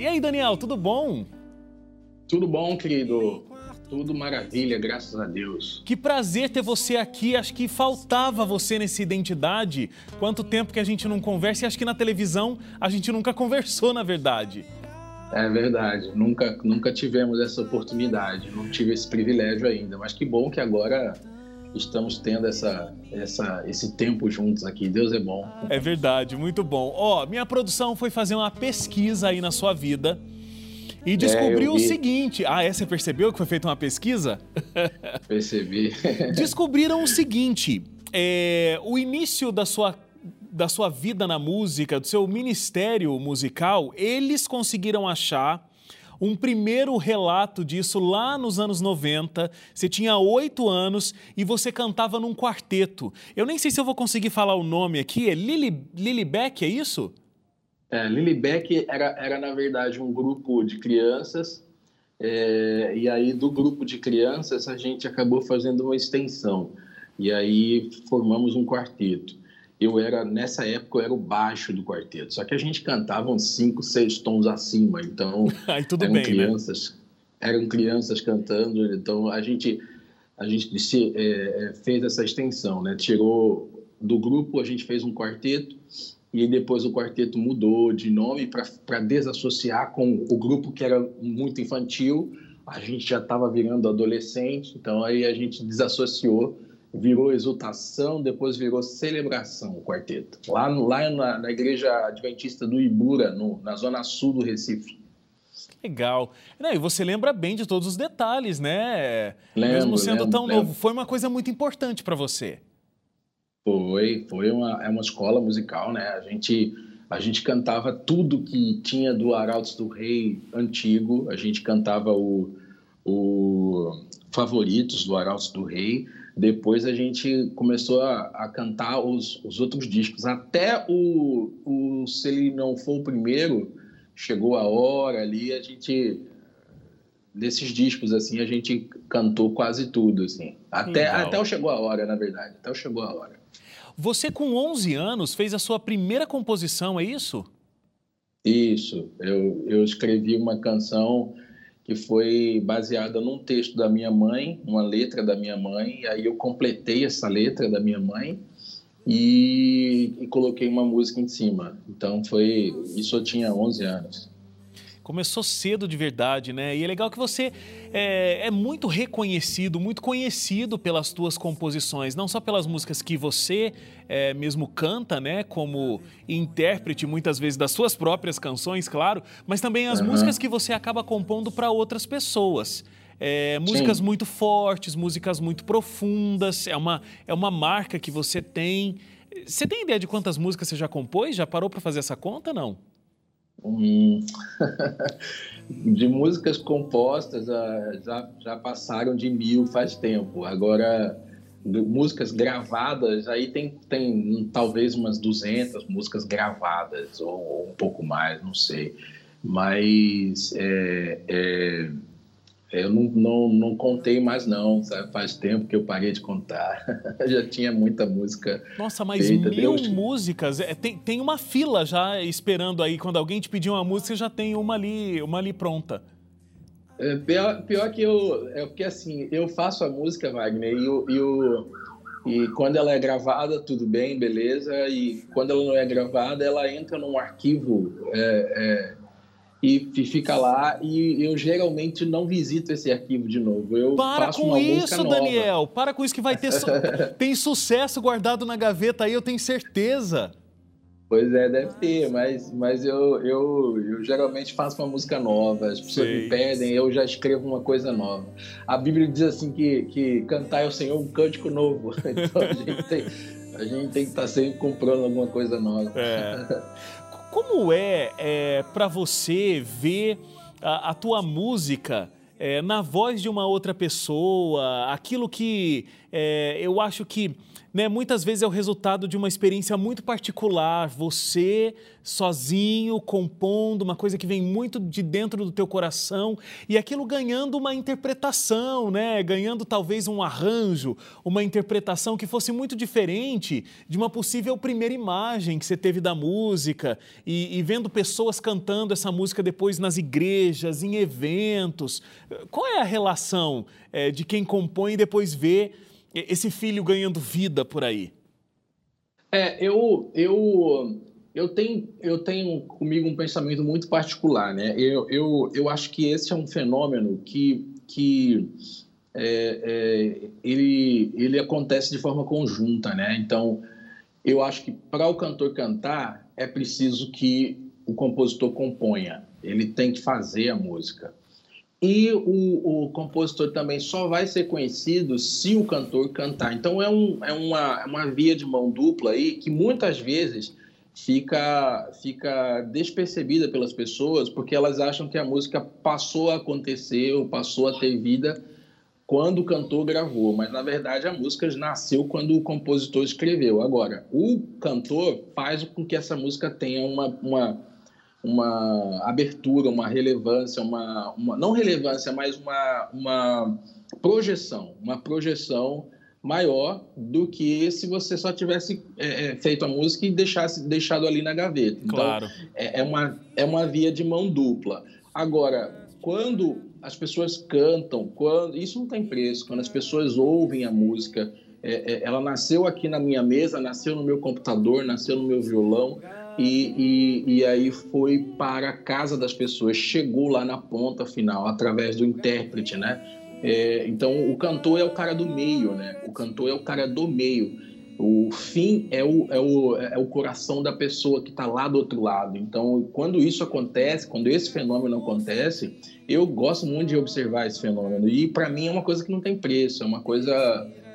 E aí, Daniel, tudo bom? Tudo bom, querido? Tudo maravilha, graças a Deus. Que prazer ter você aqui. Acho que faltava você nessa identidade. Quanto tempo que a gente não conversa e acho que na televisão a gente nunca conversou, na verdade. É verdade, nunca, nunca tivemos essa oportunidade, não tive esse privilégio ainda, mas que bom que agora estamos tendo essa, essa, esse tempo juntos aqui. Deus é bom. É verdade, muito bom. Ó, minha produção foi fazer uma pesquisa aí na sua vida e descobriu é, o seguinte. Ah, é? Você percebeu que foi feita uma pesquisa? Percebi. Descobriram o seguinte: é, o início da sua, da sua vida na música, do seu ministério musical, eles conseguiram achar um primeiro relato disso lá nos anos 90. Você tinha oito anos e você cantava num quarteto. Eu nem sei se eu vou conseguir falar o nome aqui. É Lily, Lily Beck, é isso? É, Lilibeck era, era, na verdade, um grupo de crianças, é, e aí do grupo de crianças a gente acabou fazendo uma extensão, e aí formamos um quarteto. Eu era, nessa época, eu era o baixo do quarteto, só que a gente cantava uns cinco, seis tons acima, então aí tudo eram bem, crianças, né? eram crianças cantando, então a gente a gente se, é, é, fez essa extensão, né? Tirou do grupo, a gente fez um quarteto e depois o quarteto mudou de nome para desassociar com o grupo que era muito infantil. A gente já estava virando adolescente, então aí a gente desassociou, virou exultação, depois virou celebração o quarteto. Lá, lá na, na igreja adventista do Ibura, no, na zona sul do Recife. Legal. E você lembra bem de todos os detalhes, né? Lembro, Mesmo sendo lembro, tão lembro. novo, foi uma coisa muito importante para você. Foi, foi uma, é uma escola musical, né? A gente, a gente cantava tudo que tinha do Arautos do Rei antigo, a gente cantava o, o Favoritos do Arautos do Rei, depois a gente começou a, a cantar os, os outros discos, até o, o Se Ele Não For o Primeiro, chegou a hora ali, a gente desses discos assim a gente cantou quase tudo assim até Legal. até o chegou a hora na verdade até o chegou a hora Você, com 11 anos, fez a sua primeira composição, é isso? Isso. Eu, eu escrevi uma canção que foi baseada num texto da minha mãe, uma letra da minha mãe, e aí eu completei essa letra da minha mãe e, e coloquei uma música em cima. Então foi. Isso eu tinha 11 anos. Começou cedo de verdade, né? E é legal que você é, é, muito reconhecido, muito conhecido pelas tuas composições, não só pelas músicas que você é, mesmo canta, né? Como intérprete muitas vezes das suas próprias canções, claro, mas também as Uhum. músicas que você acaba compondo para outras pessoas. É, músicas Sim. muito fortes, músicas muito profundas, é uma, é uma marca que você tem. Você tem ideia de quantas músicas você já compôs? Já parou para fazer essa conta, não? De músicas compostas ah, já, já passaram de mil faz tempo. Agora, músicas gravadas, aí tem, tem talvez umas 200 músicas gravadas, ou, ou um pouco mais, não sei. Mas é, é, eu não, não, não contei mais, não. Sabe? Faz tempo que eu parei de contar. já tinha muita música. Nossa, mas Feita, mil Deus. músicas. É, tem, tem uma fila já esperando aí. Quando alguém te pedir uma música, você já tem uma ali, uma ali pronta. É, pior, pior que eu. É porque assim, eu faço a música, Wagner, e, o, e, o, e quando ela é gravada, tudo bem, beleza. E quando ela não é gravada, ela entra num arquivo é, é, e, e fica lá. E eu geralmente não visito esse arquivo de novo. Eu Para faço com uma música isso, nova. Daniel. Para com isso que vai ter. su- tem sucesso guardado na gaveta aí, eu tenho certeza. Pois é, deve ter, mas, mas eu, eu, eu geralmente faço uma música nova. As pessoas Sei. me pedem, eu já escrevo uma coisa nova. A Bíblia diz assim que, que cantar ao Senhor um cântico novo. Então a gente tem, a gente tem que estar sempre comprando alguma coisa nova. É. Como é, é para você ver a, a tua música é, na voz de uma outra pessoa, aquilo que é, eu acho que né, muitas vezes é o resultado de uma experiência muito particular, você sozinho compondo uma coisa que vem muito de dentro do teu coração e aquilo ganhando uma interpretação, né, ganhando talvez um arranjo, uma interpretação que fosse muito diferente de uma possível primeira imagem que você teve da música e, e vendo pessoas cantando essa música depois nas igrejas, em eventos. Qual é a relação é, de quem compõe e depois vê esse filho ganhando vida por aí? É, eu, eu, eu, tenho, eu tenho comigo um pensamento muito particular, né? Eu, eu, eu acho que esse é um fenômeno que, que é, é, ele, ele acontece de forma conjunta, né? Então, eu acho que para o cantor cantar é preciso que o compositor componha, ele tem que fazer a música. E o, o, compositor também só vai ser conhecido se o cantor cantar. Então é, um, é uma, é uma via de mão dupla aí que muitas vezes fica, fica despercebida pelas pessoas porque elas acham que a música passou a acontecer ou passou a ter vida quando o cantor gravou, mas na verdade a música nasceu quando o compositor escreveu. Agora, o cantor faz com que essa música tenha uma, uma uma abertura, uma relevância, uma, uma não relevância, mas uma, uma projeção, uma projeção maior do que se você só tivesse é, é, feito a música e deixasse deixado ali na gaveta. Então, claro. É, é, uma, é uma via de mão dupla. Agora, quando as pessoas cantam, quando isso não tem preço, quando as pessoas ouvem a música, é, é, ela nasceu aqui na minha mesa, nasceu no meu computador, nasceu no meu violão e, e, e, aí foi para a casa das pessoas, chegou lá na ponta final, através do intérprete, né? É, então, o cantor é o cara do meio, né? O cantor é o cara do meio. O fim é o, é o, é o coração da pessoa que está lá do outro lado. Então, quando isso acontece, quando esse fenômeno acontece, eu gosto muito de observar esse fenômeno. E, para mim, é uma coisa que não tem preço, é uma coisa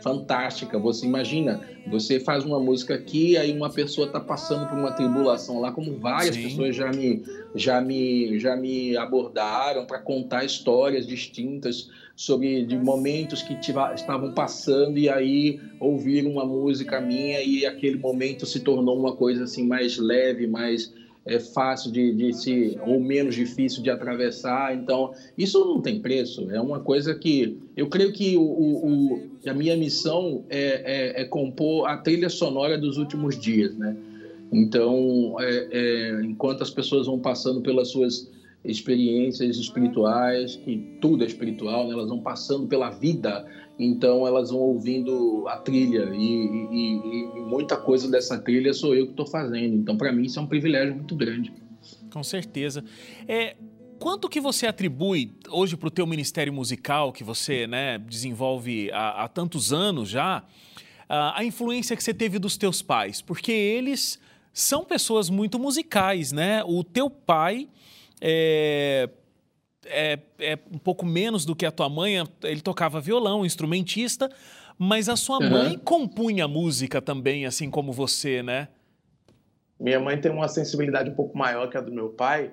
fantástica. Você imagina, você faz uma música aqui, aí uma pessoa está passando por uma tribulação lá, como várias Sim. pessoas já me, já me, já me abordaram para contar histórias distintas sobre de momentos que tiva, estavam passando e aí ouviram uma música minha e aquele momento se tornou uma coisa assim mais leve, mais é fácil de, de se ou menos difícil de atravessar. Então, isso não tem preço. É uma coisa que eu creio que o, o, a minha missão é, é, é, compor a trilha sonora dos últimos dias, né? Então, é, é, enquanto as pessoas vão passando pelas suas experiências espirituais, que tudo é espiritual, né? elas vão passando pela vida então elas vão ouvindo a trilha e, e, e muita coisa dessa trilha sou eu que estou fazendo. Então para mim isso é um privilégio muito grande. Com certeza. É, quanto que você atribui hoje para o teu ministério musical que você né, desenvolve há, há tantos anos já a, a influência que você teve dos teus pais? Porque eles são pessoas muito musicais, né? O teu pai é, é, é um pouco menos do que a tua mãe, ele tocava violão, instrumentista, mas a sua uhum. mãe compunha música também, assim como você, né? Minha mãe tem uma sensibilidade um pouco maior que a do meu pai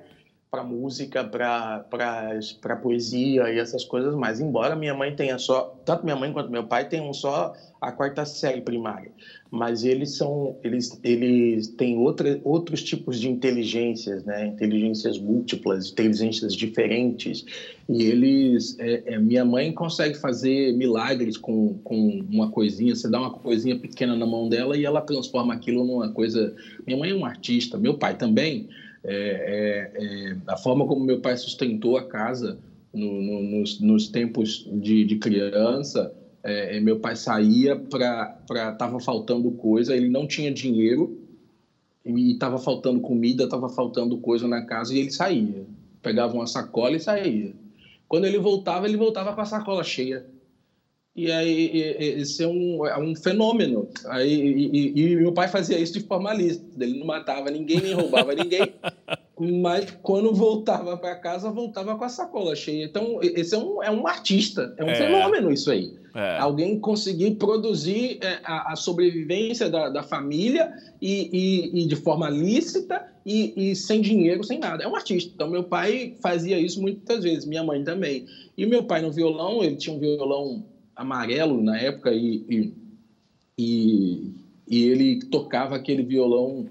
para música, para poesia e essas coisas mais. Embora minha mãe tenha só, tanto minha mãe quanto meu pai tenham só a quarta série primária, mas eles são, eles, eles têm outra, outros tipos de inteligências, né? Inteligências múltiplas, inteligências diferentes. E eles, é, é, minha mãe consegue fazer milagres com, com uma coisinha. Você dá uma coisinha pequena na mão dela e ela transforma aquilo numa coisa. Minha mãe é um artista, meu pai também. É, é, é a forma como meu pai sustentou a casa no, no, nos, nos tempos de, de criança é, meu pai saía para tava faltando coisa, ele não tinha dinheiro e estava faltando comida, estava faltando coisa na casa e ele saía, pegava uma sacola e saía. Quando ele voltava, ele voltava com a sacola cheia. E aí esse é um, é um fenômeno. Aí, e, e, e meu pai fazia isso de formalista. Ele não matava ninguém, nem roubava ninguém. mas quando voltava para casa, voltava com a sacola cheia. Então, esse é um, é um artista, é um é. fenômeno isso aí. É. Alguém conseguir produzir é, a, a sobrevivência da, da família e, e, e, de forma lícita e, e, sem dinheiro, sem nada. É um artista. Então, meu pai fazia isso muitas vezes, minha mãe também. E meu pai no violão, ele tinha um violão amarelo na época e, e, e ele tocava aquele violão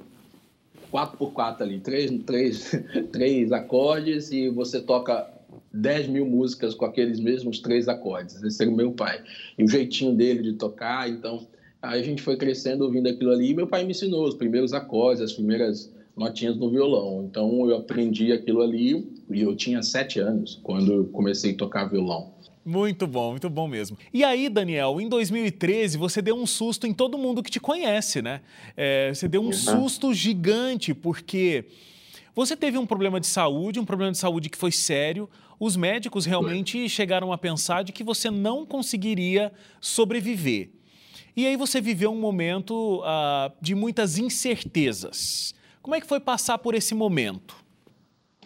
4x4 ali, três, três, três acordes e você toca 10 mil músicas com aqueles mesmos três acordes. Esse era o meu pai. E o jeitinho dele de tocar, então... Aí a gente foi crescendo ouvindo aquilo ali e meu pai me ensinou os primeiros acordes, as primeiras notinhas no violão. Então eu aprendi aquilo ali e eu tinha sete anos quando comecei a tocar violão. Muito bom, muito bom mesmo. E aí, Daniel, em 2013 você deu um susto em todo mundo que te conhece, né? É, você deu um uhum. susto gigante porque você teve um problema de saúde, um problema de saúde que foi sério. Os médicos realmente chegaram a pensar de que você não conseguiria sobreviver. E aí você viveu um momento uh, de muitas incertezas. Como é que foi passar por esse momento?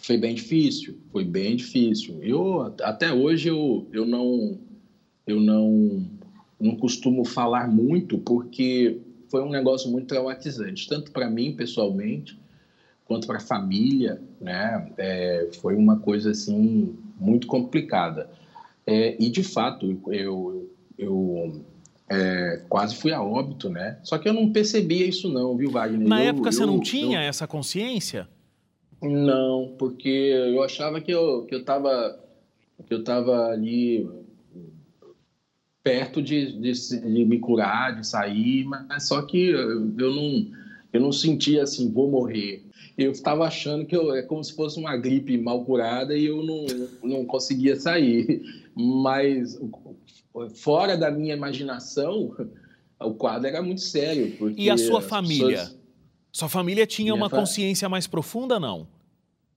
Foi bem difícil, foi bem difícil. Eu até hoje eu, eu não eu não não costumo falar muito porque foi um negócio muito traumatizante, tanto para mim pessoalmente quanto para a família, né? É, foi uma coisa assim muito complicada. É, e de fato eu, eu é, quase fui a óbito, né? Só que eu não percebia isso não, viu, Wagner? Na eu, época você não tinha eu... essa consciência? Não, porque eu achava que eu que eu estava que eu tava ali perto de, de, de, me curar, de sair, mas só que eu não eu não sentia assim, vou morrer. Eu estava achando que eu, é como se fosse uma gripe mal curada e eu não, não conseguia sair. Mas fora da minha imaginação, o quadro era muito sério. e a sua família? Pessoas... Sua família tinha minha uma consciência mais profunda, não?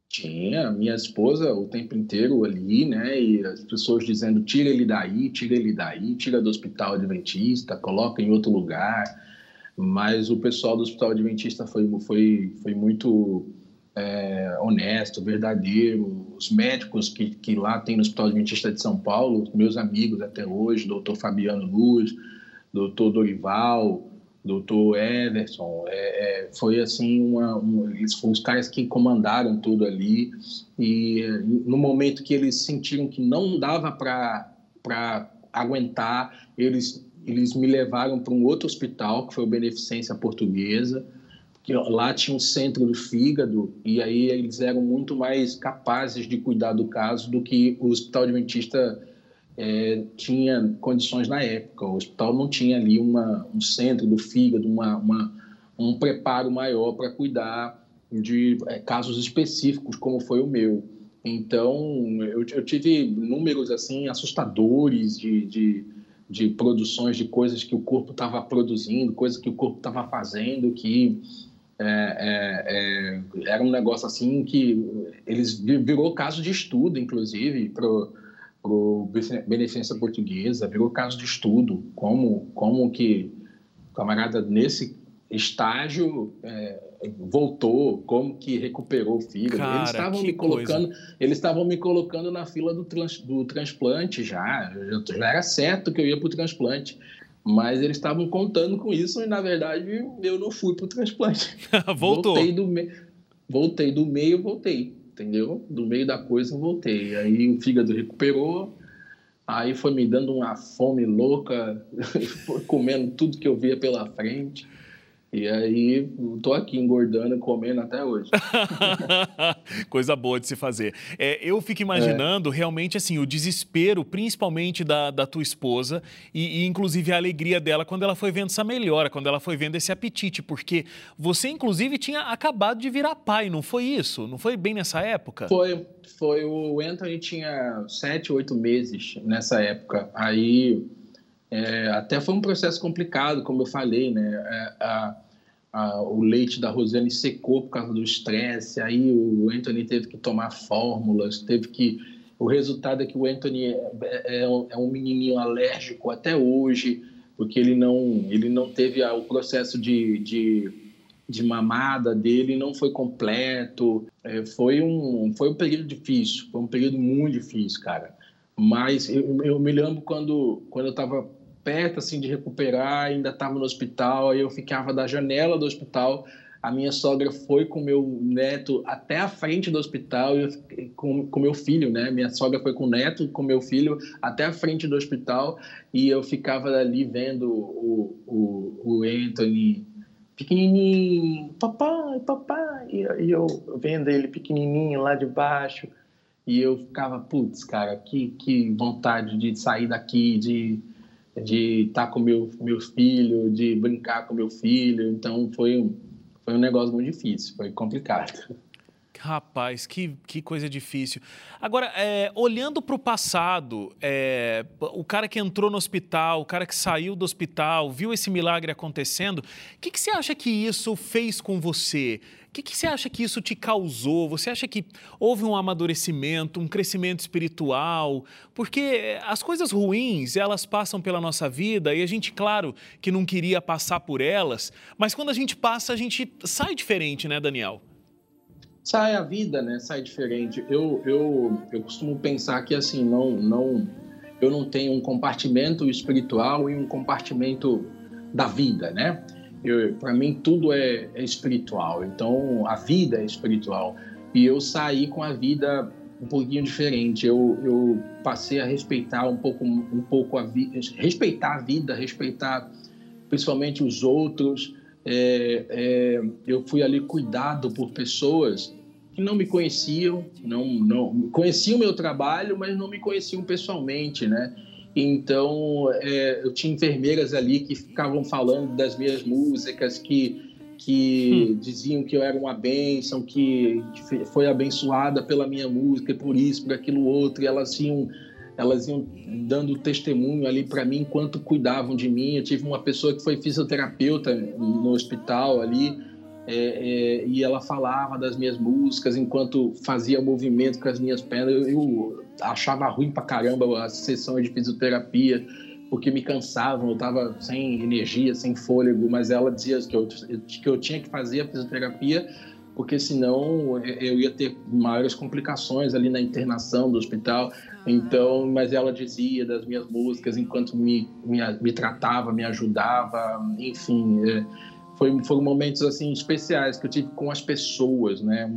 Tinha, minha esposa o tempo inteiro ali, né? E as pessoas dizendo: tira ele daí, tira ele daí, tira do hospital adventista, coloca em outro lugar. Mas o pessoal do hospital adventista foi, foi, foi muito é, honesto, verdadeiro. Os médicos que, que lá tem no Hospital Adventista de São Paulo, meus amigos até hoje, doutor Fabiano Luz, doutor Dorival, doutor Everson, é, é, foi assim, uma, uma, eles foram os caras que comandaram tudo ali. E no momento que eles sentiram que não dava para aguentar, eles, eles me levaram para um outro hospital, que foi o Beneficência Portuguesa, que lá tinha um centro do fígado e aí eles eram muito mais capazes de cuidar do caso do que o Hospital Adventista é, tinha condições na época. O hospital não tinha ali uma, um centro do fígado, uma, uma um preparo maior para cuidar de é, casos específicos, como foi o meu. Então, eu, eu tive números assim assustadores de, de, de produções de coisas que o corpo estava produzindo, coisas que o corpo estava fazendo, que é, é, é, era um negócio assim que eles virou caso de estudo, inclusive, para o Beneficência Portuguesa, virou caso de estudo, como, como que o camarada nesse estágio é, voltou, como que recuperou o fígado. Cara, eles estavam me colocando, coisa. eles estavam me colocando na fila do, trans, do transplante já, já era certo que eu ia para o transplante. Mas eles estavam contando com isso e, na verdade, eu não fui para o transplante. Voltou. Voltei do, me... voltei do meio, voltei, entendeu? Do meio da coisa, voltei. Aí o fígado recuperou, aí foi me dando uma fome louca, comendo tudo que eu via pela frente. E aí, tô aqui engordando, comendo até hoje. Coisa boa de se fazer. É, eu fico imaginando é. realmente assim o desespero, principalmente da, da tua esposa e, e, inclusive a alegria dela quando ela foi vendo essa melhora, quando ela foi vendo esse apetite, porque você inclusive tinha acabado de virar pai, não foi isso? Não foi bem nessa época? Foi, foi. O Anthony tinha sete, oito meses nessa época. Aí é, até foi um processo complicado, como eu falei, né? É, a, a, o leite da Rosane secou por causa do estresse, aí o Anthony teve que tomar fórmulas, teve que. O resultado é que o Anthony é, é, é um, é um menininho alérgico até hoje, porque ele não, ele não teve o processo de, de, de, mamada dele, não foi completo. É, foi, um, foi um período difícil, foi um período muito difícil, cara. Mas eu, eu me lembro quando, quando eu estava perto assim de recuperar, ainda estava no hospital, aí eu ficava da janela do hospital a minha sogra foi com meu neto até a frente do hospital, eu, com, com meu filho, né? Minha sogra foi com o neto, com meu filho, até a frente do hospital, e eu ficava ali vendo o, o, o Anthony pequenininho, papai, papai, e, e eu vendo ele pequenininho lá de baixo, e eu ficava, putz, cara, que, que vontade de sair daqui, de de estar com meu meu filho, de brincar com meu filho. Então foi um foi um negócio muito difícil, foi complicado. Rapaz, que, que coisa difícil. Agora, é, olhando para o passado, é, o cara que entrou no hospital, o cara que saiu do hospital, viu esse milagre acontecendo, o que, que você acha que isso fez com você? Que, que você acha que isso te causou? Você acha que houve um amadurecimento, um crescimento espiritual? Porque as coisas ruins, elas passam pela nossa vida e a gente, claro, que não queria passar por elas, mas quando a gente passa, a gente sai diferente, né, Daniel? Sai a vida, né? Sai diferente. Eu, eu, eu costumo pensar que, assim, não, não, eu não tenho um compartimento espiritual e um compartimento da vida, né? Para mim, tudo é, é, espiritual. Então, a vida é espiritual. E eu saí com a vida um pouquinho diferente. Eu, eu passei a respeitar um pouco, um pouco a vida, respeitar a vida, respeitar principalmente os outros. É, é, eu fui ali cuidado por pessoas que não me conheciam, não, não conheciam o meu trabalho, mas não me conheciam pessoalmente, né? Então, é, eu tinha enfermeiras ali que ficavam falando das minhas músicas, que, que hum. diziam que eu era uma bênção, que, que, foi abençoada pela minha música, por isso, por aquilo outro, e elas iam, elas iam dando testemunho ali para mim enquanto cuidavam de mim. Eu tive uma pessoa que foi fisioterapeuta no hospital ali, é, é, e ela falava das minhas músicas enquanto fazia movimento com as minhas pernas. Eu, eu achava ruim pra caramba as sessões de fisioterapia, porque me cansavam, eu estava sem energia, sem fôlego, mas ela dizia que eu, que eu tinha que fazer a fisioterapia porque senão eu ia ter maiores complicações ali na internação do hospital. Então, mas ela dizia das minhas músicas enquanto me, me, me tratava, me ajudava, enfim. É, foi, foram momentos assim especiais que eu tive com as pessoas, né?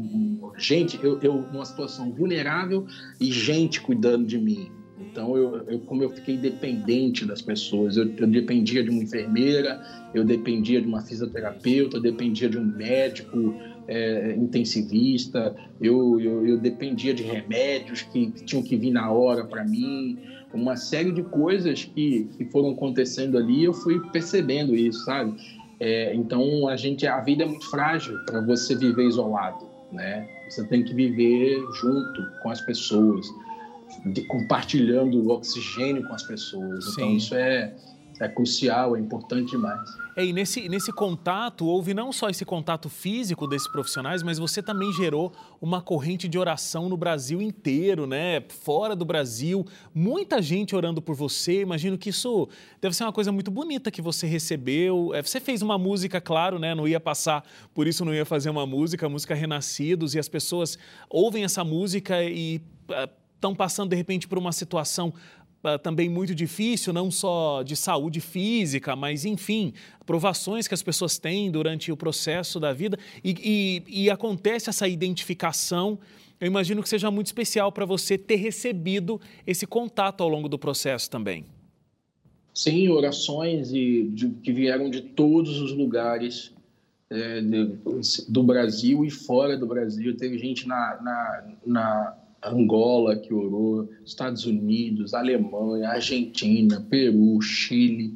Gente, eu, eu numa situação vulnerável e gente cuidando de mim. Então, eu, eu como eu fiquei dependente das pessoas, eu, eu, dependia de uma enfermeira, eu dependia de uma fisioterapeuta, eu dependia de um médico é, intensivista, eu, eu, eu, dependia de remédios que, que tinham que vir na hora para mim, uma série de coisas que, que foram acontecendo ali, eu fui percebendo isso, sabe? É, então a gente, a vida é muito frágil para você viver isolado, né? Você tem que viver junto com as pessoas, de, compartilhando o oxigênio com as pessoas. Então, Sim. Então isso é é crucial, é importante demais. É, e nesse, nesse contato, houve não só esse contato físico desses profissionais, mas você também gerou uma corrente de oração no Brasil inteiro, né? Fora do Brasil, muita gente orando por você. Imagino que isso deve ser uma coisa muito bonita que você recebeu. É, você fez uma música, claro, né? Não ia passar, por isso não ia fazer uma música, a música Renascidos, e as pessoas ouvem essa música e estão ah, passando de repente por uma situação também muito difícil, não só de saúde física, mas enfim, provações que as pessoas têm durante o processo da vida e, e, e acontece essa identificação. Eu imagino que seja muito especial para você ter recebido esse contato ao longo do processo também. Sim, orações e de, que vieram de todos os lugares é, de, do Brasil e fora do Brasil. Teve gente na, na, na Angola que orou, Estados Unidos, Alemanha, Argentina, Peru, Chile,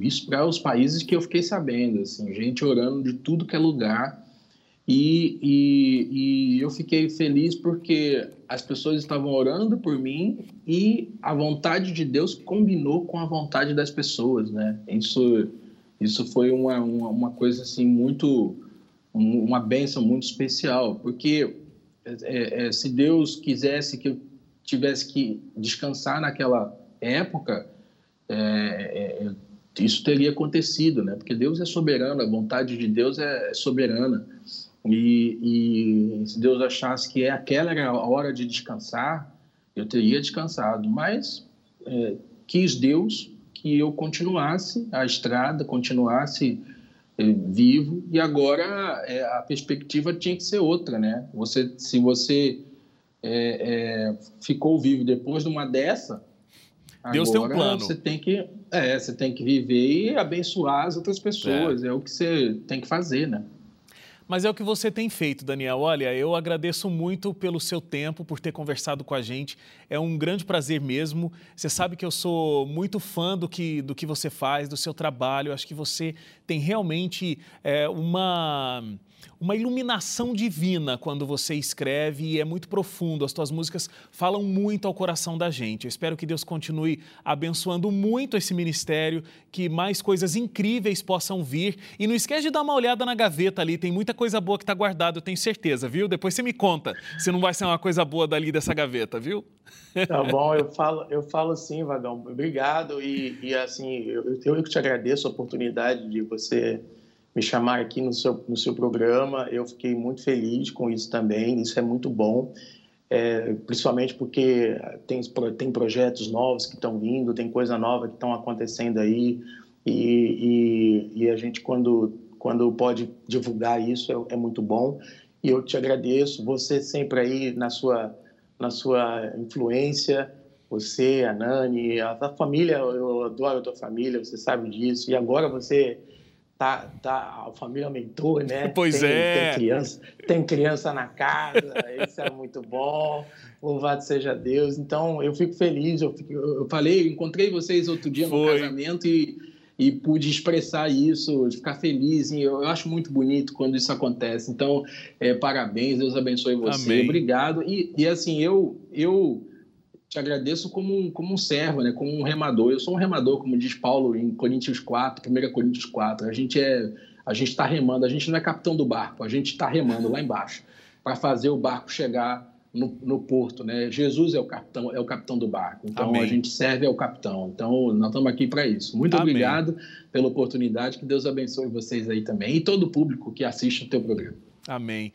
isso para os países que eu fiquei sabendo, assim, gente orando de tudo que é lugar. E, e, e, eu fiquei feliz porque as pessoas estavam orando por mim e a vontade de Deus combinou com a vontade das pessoas, né? Isso, isso foi uma, uma, uma coisa assim muito, uma benção muito especial, porque é, é, se Deus quisesse que eu tivesse que descansar naquela época, é, é, isso teria acontecido, né? Porque Deus é soberano, a vontade de Deus é soberana. E, e se Deus achasse que aquela era a hora de descansar, eu teria descansado. Mas é, quis Deus que eu continuasse a estrada, continuasse vivo e agora é, a perspectiva tinha que ser outra, né? Você, se você é, é, ficou vivo depois de uma dessa, Deus agora tem um plano. Você tem que, é, você tem que viver e abençoar as outras pessoas. É. é o que você tem que fazer, né? Mas é o que você tem feito, Daniel. Olha, eu agradeço muito pelo seu tempo, por ter conversado com a gente. É um grande prazer mesmo. Você sabe que eu sou muito fã do que, do que você faz, do seu trabalho. acho que você tem realmente é, uma uma iluminação divina quando você escreve e é muito profundo. As tuas músicas falam muito ao coração da gente. Eu espero que Deus continue abençoando muito esse ministério, que mais coisas incríveis possam vir. E não esquece de dar uma olhada na gaveta ali, tem muita coisa boa que está guardada, eu tenho certeza, viu? Depois você me conta se não vai ser uma coisa boa dali dessa gaveta, viu? Tá bom, eu falo, eu falo sim, Vagão. Obrigado e, e assim, eu, eu te agradeço a oportunidade de você me chamar aqui no seu, no seu programa. Eu fiquei muito feliz com isso também, isso é muito bom, é, principalmente porque tem, tem projetos novos que estão vindo, tem coisa nova que estão acontecendo aí, e, e, e, a gente, quando, quando pode divulgar isso, é, é, muito bom. E eu te agradeço, você sempre aí na sua, na sua influência, você, a Nani, a, a família, eu adoro a tua família, você sabe disso, e agora você tá, tá, a família aumentou, né? Pois tem, é. Tem criança, tem criança na casa, isso é muito bom. Louvado seja Deus. Então, eu fico feliz. Eu, fico, eu falei, eu encontrei vocês outro dia Foi. no casamento e, e pude expressar isso, ficar feliz. E eu, eu acho muito bonito quando isso acontece. Então, é, parabéns, Deus abençoe você. Amém. Obrigado. E, e assim, eu, eu te agradeço como um, como um servo, né? como um remador. Eu sou um remador, como diz Paulo em Coríntios 4, 1 Coríntios 4. A gente é, a gente está remando, a gente não é capitão do barco, a gente está remando lá embaixo para fazer o barco chegar no, no, porto, né? Jesus é o capitão, é o capitão do barco. Então Amém. a gente serve ao capitão. Então nós estamos aqui para isso. Muito Amém. obrigado pela oportunidade. Que Deus abençoe vocês aí também e todo o público que assiste o teu programa. Amém.